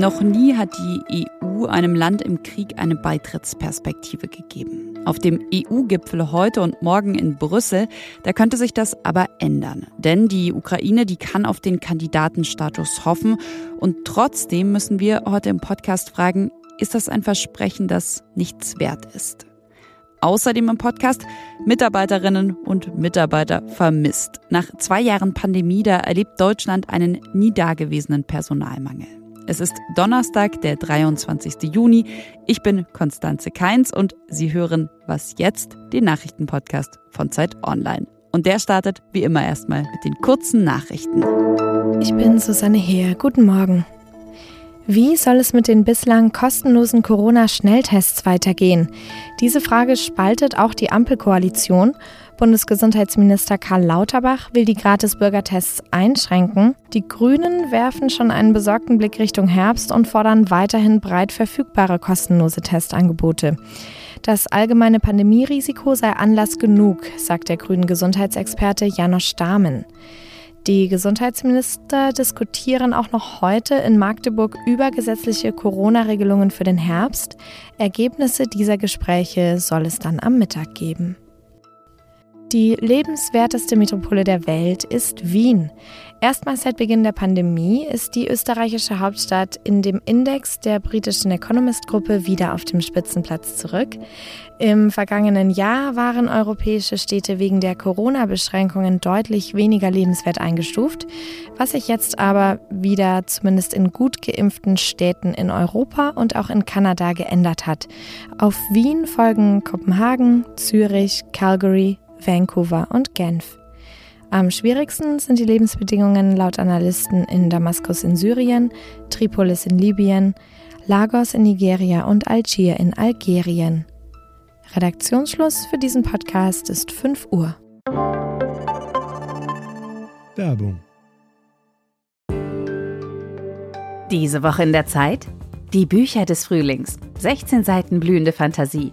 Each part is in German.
Noch nie hat die EU einem Land im Krieg eine Beitrittsperspektive gegeben. Auf dem EU-Gipfel heute und morgen in Brüssel, da könnte sich das aber ändern. Denn die Ukraine, die kann auf den Kandidatenstatus hoffen. Und trotzdem müssen wir heute im Podcast fragen, ist das ein Versprechen, das nichts wert ist? Außerdem im Podcast Mitarbeiterinnen und Mitarbeiter vermisst. Nach zwei Jahren Pandemie, da erlebt Deutschland einen nie dagewesenen Personalmangel. Es ist Donnerstag, der 23. Juni. Ich bin Konstanze Keins und Sie hören Was jetzt, den Nachrichtenpodcast von Zeit Online. Und der startet wie immer erstmal mit den kurzen Nachrichten. Ich bin Susanne Heer. Guten Morgen. Wie soll es mit den bislang kostenlosen Corona-Schnelltests weitergehen? Diese Frage spaltet auch die Ampelkoalition. Bundesgesundheitsminister Karl Lauterbach will die Gratis-Bürgertests einschränken. Die Grünen werfen schon einen besorgten Blick Richtung Herbst und fordern weiterhin breit verfügbare kostenlose Testangebote. Das allgemeine Pandemierisiko sei Anlass genug, sagt der grünen Gesundheitsexperte Janosch Dahmen. Die Gesundheitsminister diskutieren auch noch heute in Magdeburg über gesetzliche Corona-Regelungen für den Herbst. Ergebnisse dieser Gespräche soll es dann am Mittag geben. Die lebenswerteste Metropole der Welt ist Wien. Erstmals seit Beginn der Pandemie ist die österreichische Hauptstadt in dem Index der britischen Economist-Gruppe wieder auf dem Spitzenplatz zurück. Im vergangenen Jahr waren europäische Städte wegen der Corona-Beschränkungen deutlich weniger lebenswert eingestuft, was sich jetzt aber wieder zumindest in gut geimpften Städten in Europa und auch in Kanada geändert hat. Auf Wien folgen Kopenhagen, Zürich, Calgary, Vancouver und Genf. Am schwierigsten sind die Lebensbedingungen laut Analysten in Damaskus in Syrien, Tripolis in Libyen, Lagos in Nigeria und Algier in Algerien. Redaktionsschluss für diesen Podcast ist 5 Uhr. Werbung. Diese Woche in der Zeit? Die Bücher des Frühlings. 16 Seiten blühende Fantasie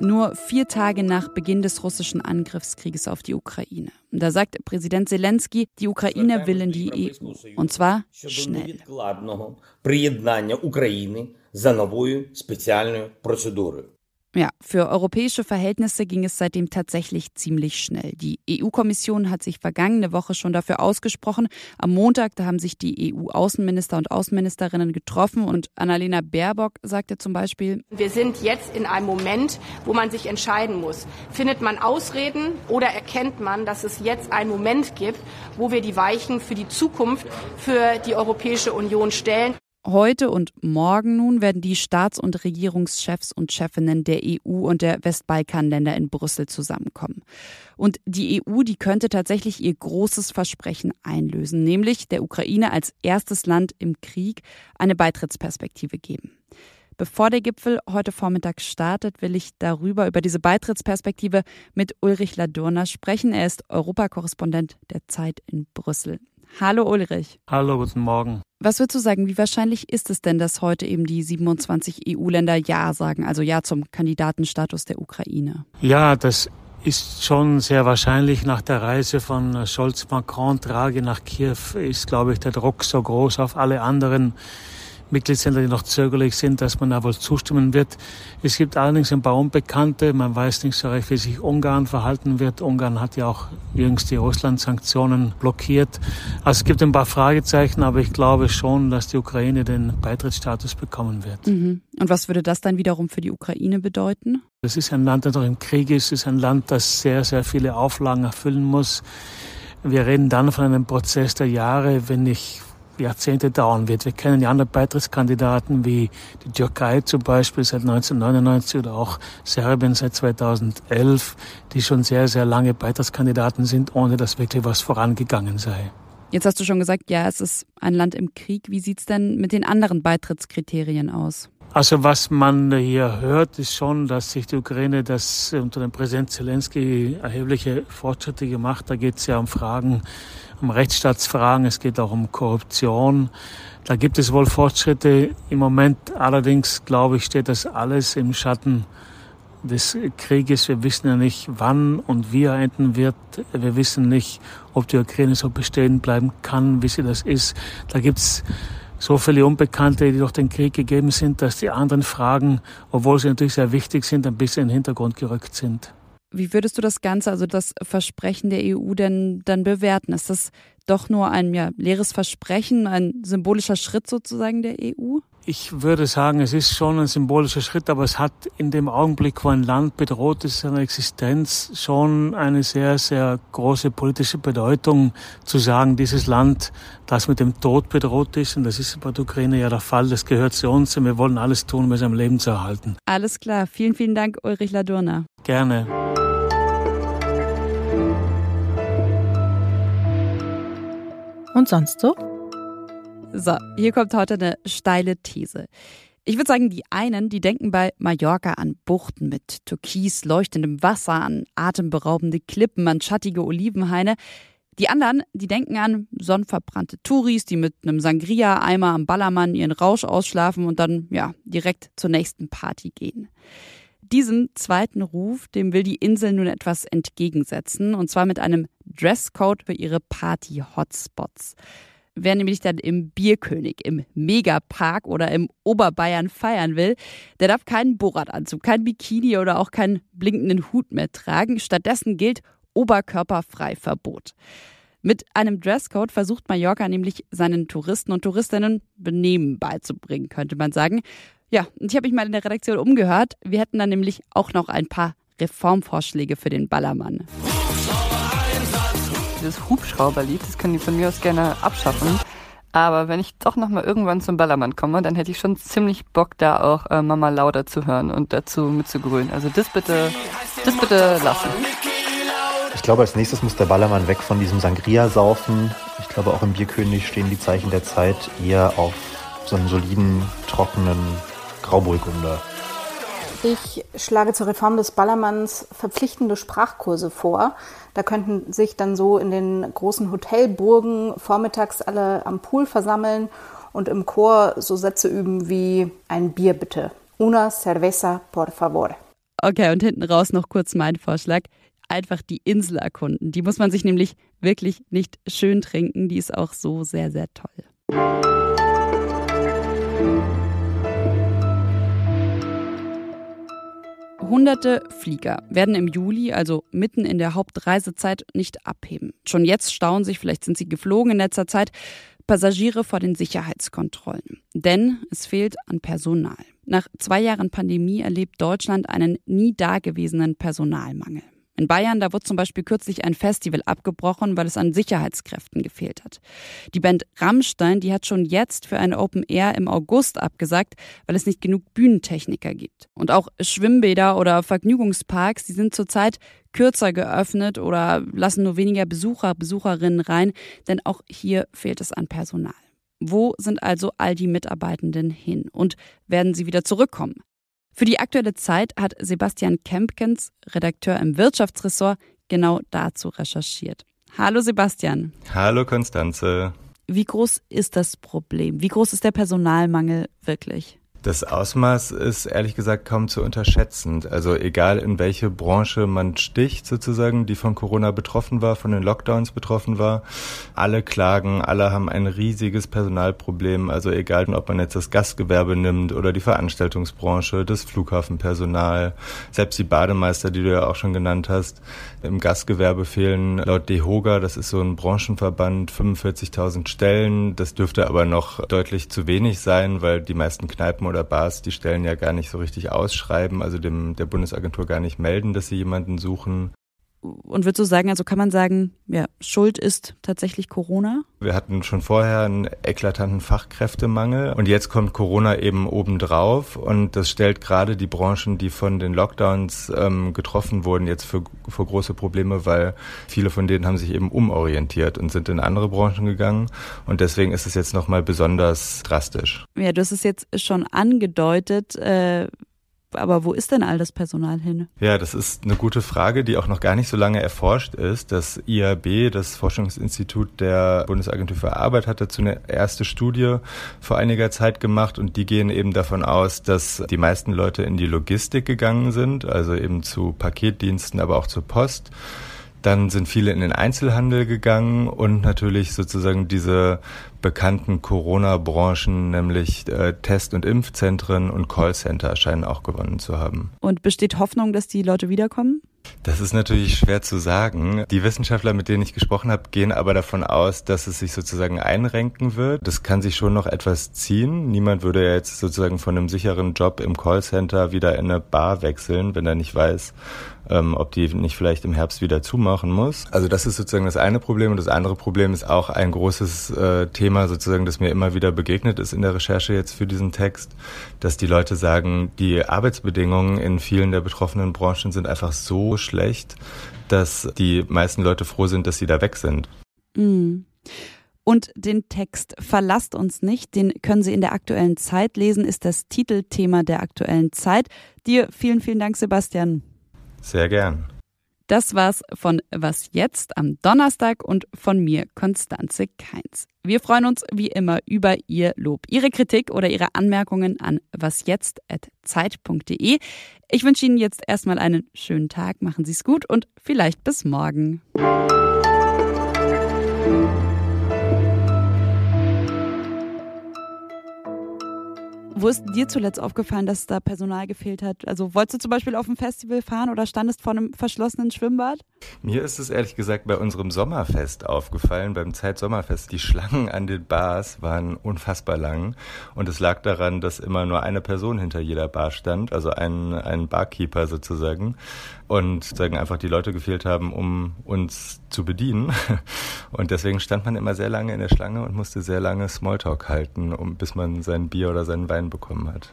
Nur vier Tage nach Beginn des russischen Angriffskrieges auf die Ukraine. Da sagt Präsident Zelensky, die Ukraine will in die EU. Und zwar schnell. Ja, für europäische Verhältnisse ging es seitdem tatsächlich ziemlich schnell. Die EU-Kommission hat sich vergangene Woche schon dafür ausgesprochen. Am Montag, da haben sich die EU-Außenminister und Außenministerinnen getroffen und Annalena Baerbock sagte zum Beispiel, wir sind jetzt in einem Moment, wo man sich entscheiden muss. Findet man Ausreden oder erkennt man, dass es jetzt einen Moment gibt, wo wir die Weichen für die Zukunft für die Europäische Union stellen? Heute und morgen nun werden die Staats- und Regierungschefs und Chefinnen der EU und der Westbalkanländer in Brüssel zusammenkommen. Und die EU, die könnte tatsächlich ihr großes Versprechen einlösen, nämlich der Ukraine als erstes Land im Krieg eine Beitrittsperspektive geben. Bevor der Gipfel heute Vormittag startet, will ich darüber, über diese Beitrittsperspektive mit Ulrich Ladurner sprechen. Er ist Europakorrespondent der Zeit in Brüssel. Hallo Ulrich. Hallo, guten Morgen. Was würdest du sagen, wie wahrscheinlich ist es denn, dass heute eben die 27 EU-Länder Ja sagen, also Ja zum Kandidatenstatus der Ukraine? Ja, das ist schon sehr wahrscheinlich. Nach der Reise von Scholz, Macron, Draghi nach Kiew ist, glaube ich, der Druck so groß auf alle anderen Mitgliedsländer, die noch zögerlich sind, dass man da wohl zustimmen wird. Es gibt allerdings ein paar Unbekannte. Man weiß nicht so recht, wie sich Ungarn verhalten wird. Ungarn hat ja auch jüngst die Russland-Sanktionen blockiert. Also es gibt ein paar Fragezeichen, aber ich glaube schon, dass die Ukraine den Beitrittsstatus bekommen wird. Mhm. Und was würde das dann wiederum für die Ukraine bedeuten? Das ist ein Land, das noch im Krieg ist. Es ist ein Land, das sehr, sehr viele Auflagen erfüllen muss. Wir reden dann von einem Prozess der Jahre, wenn nicht Jahrzehnte dauern wird. Wir kennen ja andere Beitrittskandidaten wie die Türkei zum Beispiel seit 1999 oder auch Serbien seit 2011, die schon sehr, sehr lange Beitrittskandidaten sind, ohne dass wirklich was vorangegangen sei. Jetzt hast du schon gesagt, ja, es ist ein Land im Krieg. Wie sieht es denn mit den anderen Beitrittskriterien aus? Also was man hier hört, ist schon, dass sich die Ukraine das unter dem Präsident Zelensky erhebliche Fortschritte gemacht. Da geht es ja um Fragen, um Rechtsstaatsfragen, es geht auch um Korruption. Da gibt es wohl Fortschritte. Im Moment allerdings, glaube ich, steht das alles im Schatten des Krieges. Wir wissen ja nicht, wann und wie er enden wird. Wir wissen nicht, ob die Ukraine so bestehen bleiben kann, wie sie das ist. Da gibt's so viele Unbekannte, die durch den Krieg gegeben sind, dass die anderen Fragen, obwohl sie natürlich sehr wichtig sind, ein bisschen in den Hintergrund gerückt sind. Wie würdest du das Ganze, also das Versprechen der EU denn dann bewerten? Ist das doch nur ein ja, leeres Versprechen, ein symbolischer Schritt sozusagen der EU? Ich würde sagen, es ist schon ein symbolischer Schritt, aber es hat in dem Augenblick, wo ein Land bedroht ist, seine Existenz schon eine sehr, sehr große politische Bedeutung, zu sagen, dieses Land, das mit dem Tod bedroht ist, und das ist bei der Ukraine ja der Fall, das gehört zu uns und wir wollen alles tun, um es am Leben zu erhalten. Alles klar. Vielen, vielen Dank, Ulrich Ladurna. Gerne. Und sonst so? So, hier kommt heute eine steile These. Ich würde sagen, die einen, die denken bei Mallorca an Buchten mit türkis leuchtendem Wasser, an atemberaubende Klippen, an schattige Olivenhaine. Die anderen, die denken an sonnenverbrannte Touris, die mit einem Sangria-Eimer am Ballermann ihren Rausch ausschlafen und dann, ja, direkt zur nächsten Party gehen. Diesem zweiten Ruf, dem will die Insel nun etwas entgegensetzen, und zwar mit einem Dresscode für ihre Party-Hotspots. Wer nämlich dann im Bierkönig, im Megapark oder im Oberbayern feiern will, der darf keinen Boratanzug, kein Bikini oder auch keinen blinkenden Hut mehr tragen. Stattdessen gilt oberkörperfrei Verbot. Mit einem Dresscode versucht Mallorca nämlich seinen Touristen und Touristinnen Benehmen beizubringen, könnte man sagen. Ja, und ich habe mich mal in der Redaktion umgehört. Wir hätten dann nämlich auch noch ein paar Reformvorschläge für den Ballermann. Dieses Hubschrauberlied, das können die von mir aus gerne abschaffen. Aber wenn ich doch noch mal irgendwann zum Ballermann komme, dann hätte ich schon ziemlich Bock, da auch äh, Mama Lauda zu hören und dazu mitzugrölen. Also das bitte, das bitte lassen. Ich glaube, als nächstes muss der Ballermann weg von diesem Sangria-Saufen. Ich glaube, auch im Bierkönig stehen die Zeichen der Zeit eher auf so einen soliden, trockenen Grauburgunder. Ich schlage zur Reform des Ballermanns verpflichtende Sprachkurse vor. Da könnten sich dann so in den großen Hotelburgen vormittags alle am Pool versammeln und im Chor so Sätze üben wie ein Bier bitte. Una cerveza por favor. Okay, und hinten raus noch kurz mein Vorschlag. Einfach die Insel erkunden. Die muss man sich nämlich wirklich nicht schön trinken. Die ist auch so sehr, sehr toll. Hunderte Flieger werden im Juli, also mitten in der Hauptreisezeit, nicht abheben. Schon jetzt stauen sich, vielleicht sind sie geflogen in letzter Zeit, Passagiere vor den Sicherheitskontrollen. Denn es fehlt an Personal. Nach zwei Jahren Pandemie erlebt Deutschland einen nie dagewesenen Personalmangel. In Bayern, da wurde zum Beispiel kürzlich ein Festival abgebrochen, weil es an Sicherheitskräften gefehlt hat. Die Band Rammstein, die hat schon jetzt für ein Open Air im August abgesagt, weil es nicht genug Bühnentechniker gibt. Und auch Schwimmbäder oder Vergnügungsparks, die sind zurzeit kürzer geöffnet oder lassen nur weniger Besucher, Besucherinnen rein, denn auch hier fehlt es an Personal. Wo sind also all die Mitarbeitenden hin und werden sie wieder zurückkommen? Für die aktuelle Zeit hat Sebastian Kempkens, Redakteur im Wirtschaftsressort, genau dazu recherchiert. Hallo Sebastian. Hallo Konstanze. Wie groß ist das Problem? Wie groß ist der Personalmangel wirklich? Das Ausmaß ist ehrlich gesagt kaum zu unterschätzen. Also egal in welche Branche man sticht sozusagen, die von Corona betroffen war, von den Lockdowns betroffen war, alle klagen, alle haben ein riesiges Personalproblem. Also egal, ob man jetzt das Gastgewerbe nimmt oder die Veranstaltungsbranche, das Flughafenpersonal, selbst die Bademeister, die du ja auch schon genannt hast. Im Gastgewerbe fehlen laut DEHOGA, das ist so ein Branchenverband, 45.000 Stellen. Das dürfte aber noch deutlich zu wenig sein, weil die meisten Kneipen oder Bars die Stellen ja gar nicht so richtig ausschreiben, also dem der Bundesagentur gar nicht melden, dass sie jemanden suchen. Und würdest du sagen, also kann man sagen, ja, Schuld ist tatsächlich Corona? Wir hatten schon vorher einen eklatanten Fachkräftemangel und jetzt kommt Corona eben obendrauf und das stellt gerade die Branchen, die von den Lockdowns ähm, getroffen wurden, jetzt für, für große Probleme, weil viele von denen haben sich eben umorientiert und sind in andere Branchen gegangen und deswegen ist es jetzt nochmal besonders drastisch. Ja, du hast es jetzt schon angedeutet. Äh aber wo ist denn all das Personal hin? Ja, das ist eine gute Frage, die auch noch gar nicht so lange erforscht ist. Das IAB, das Forschungsinstitut der Bundesagentur für Arbeit, hat dazu eine erste Studie vor einiger Zeit gemacht und die gehen eben davon aus, dass die meisten Leute in die Logistik gegangen sind, also eben zu Paketdiensten, aber auch zur Post. Dann sind viele in den Einzelhandel gegangen und natürlich sozusagen diese bekannten Corona-Branchen, nämlich äh, Test- und Impfzentren und Callcenter scheinen auch gewonnen zu haben. Und besteht Hoffnung, dass die Leute wiederkommen? Das ist natürlich schwer zu sagen. Die Wissenschaftler, mit denen ich gesprochen habe, gehen aber davon aus, dass es sich sozusagen einrenken wird. Das kann sich schon noch etwas ziehen. Niemand würde ja jetzt sozusagen von einem sicheren Job im Callcenter wieder in eine Bar wechseln, wenn er nicht weiß, ähm, ob die nicht vielleicht im Herbst wieder zumachen muss. Also das ist sozusagen das eine Problem. Und das andere Problem ist auch ein großes äh, Thema sozusagen, das mir immer wieder begegnet ist in der Recherche jetzt für diesen Text, dass die Leute sagen, die Arbeitsbedingungen in vielen der betroffenen Branchen sind einfach so schlecht, dass die meisten Leute froh sind, dass sie da weg sind. Mhm. Und den Text Verlasst uns nicht, den können Sie in der aktuellen Zeit lesen, ist das Titelthema der aktuellen Zeit. Dir vielen, vielen Dank, Sebastian. Sehr gern. Das war's von Was jetzt am Donnerstag und von mir, Konstanze Keins. Wir freuen uns wie immer über Ihr Lob, Ihre Kritik oder Ihre Anmerkungen an wasjetzt.zeit.de. Ich wünsche Ihnen jetzt erstmal einen schönen Tag, machen Sie es gut und vielleicht bis morgen. Wo ist dir zuletzt aufgefallen, dass da Personal gefehlt hat? Also wolltest du zum Beispiel auf ein Festival fahren oder standest vor einem verschlossenen Schwimmbad? Mir ist es ehrlich gesagt bei unserem Sommerfest aufgefallen, beim Zeitsommerfest. Die Schlangen an den Bars waren unfassbar lang und es lag daran, dass immer nur eine Person hinter jeder Bar stand, also ein, ein Barkeeper sozusagen und sagen einfach die Leute gefehlt haben, um uns zu bedienen. Und deswegen stand man immer sehr lange in der Schlange und musste sehr lange Smalltalk halten, um bis man sein Bier oder seinen Wein bekommen hat.